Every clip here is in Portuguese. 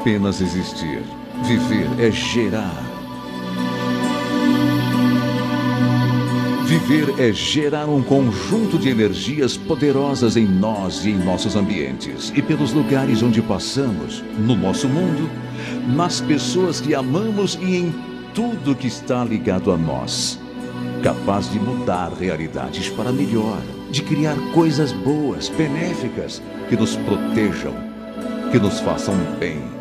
apenas existir. Viver é gerar. Viver é gerar um conjunto de energias poderosas em nós e em nossos ambientes e pelos lugares onde passamos, no nosso mundo, nas pessoas que amamos e em tudo que está ligado a nós. Capaz de mudar realidades para melhor, de criar coisas boas, benéficas, que nos protejam, que nos façam bem,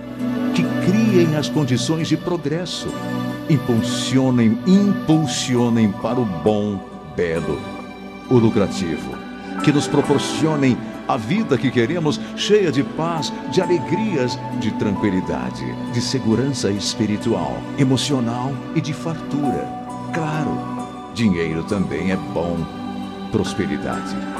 que criem as condições de progresso impulsionem, impulsionem para o bom, belo, o lucrativo, que nos proporcionem a vida que queremos, cheia de paz, de alegrias, de tranquilidade, de segurança espiritual, emocional e de fartura. Claro, dinheiro também é bom, prosperidade.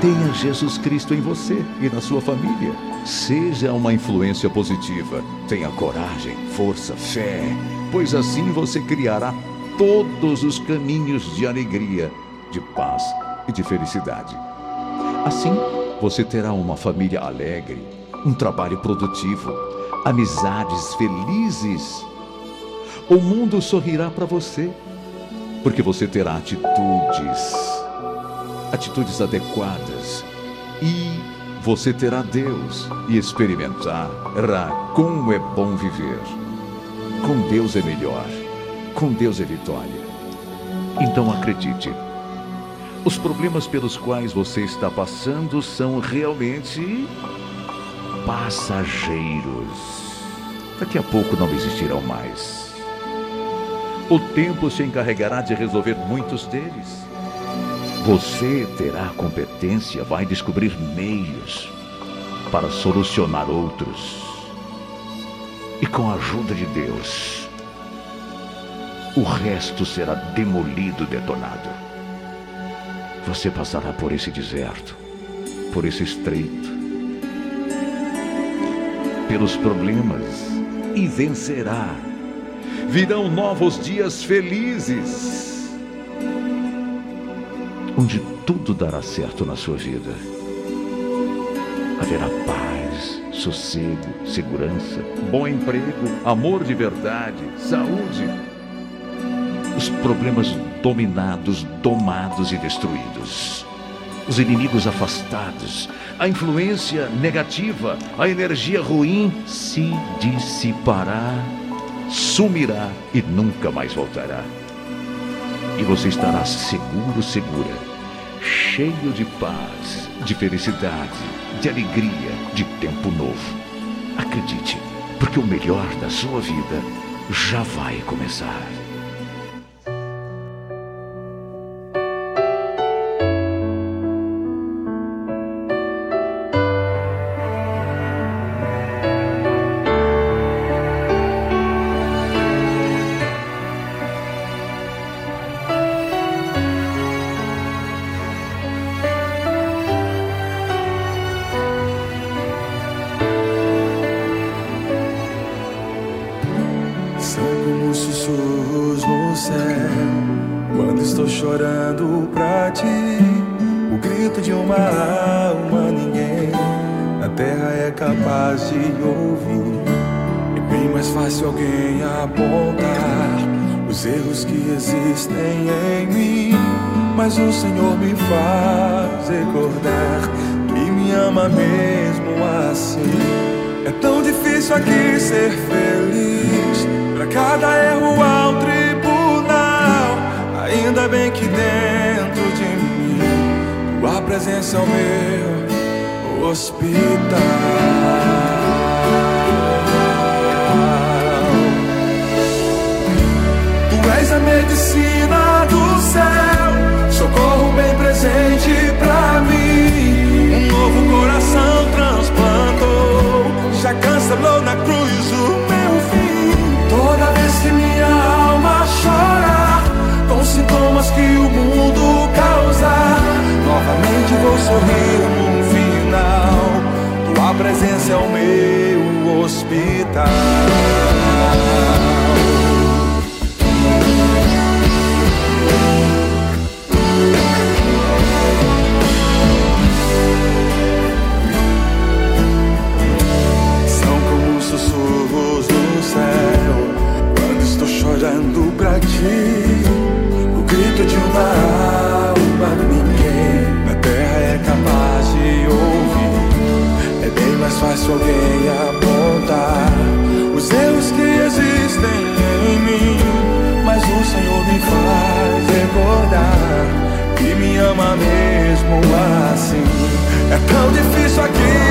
Tenha Jesus Cristo em você e na sua família. Seja uma influência positiva. Tenha coragem, força, fé, pois assim você criará todos os caminhos de alegria, de paz e de felicidade. Assim, você terá uma família alegre, um trabalho produtivo, amizades felizes. O mundo sorrirá para você, porque você terá atitudes atitudes adequadas e você terá Deus e experimentará como é bom viver. Com Deus é melhor, com Deus é vitória. Então acredite, os problemas pelos quais você está passando são realmente passageiros. Daqui a pouco não existirão mais. O tempo se encarregará de resolver muitos deles. Você terá competência, vai descobrir meios para solucionar outros. E com a ajuda de Deus, o resto será demolido, detonado. Você passará por esse deserto, por esse estreito, pelos problemas e vencerá. Virão novos dias felizes onde tudo dará certo na sua vida. Haverá paz, sossego, segurança, bom emprego, amor de verdade, saúde. Os problemas dominados, domados e destruídos. Os inimigos afastados, a influência negativa, a energia ruim se dissipará, sumirá e nunca mais voltará. E você estará seguro, segura cheio de paz, de felicidade, de alegria, de tempo novo. Acredite, porque o melhor da sua vida já vai começar. chorando pra ti. O grito de uma alma ninguém na terra é capaz de ouvir. É bem mais fácil alguém apontar os erros que existem em mim. Mas o Senhor me faz recordar que me ama mesmo assim. É tão difícil aqui ser feliz. Pra cada erro há um é bem que dentro de mim. Tua presença é o meu hospital. Tu és a medicina do céu, socorro bem de uma alma ninguém na terra é capaz de ouvir. É bem mais fácil alguém apontar os erros que existem em mim. Mas o Senhor me faz recordar que me ama mesmo assim. É tão difícil aqui.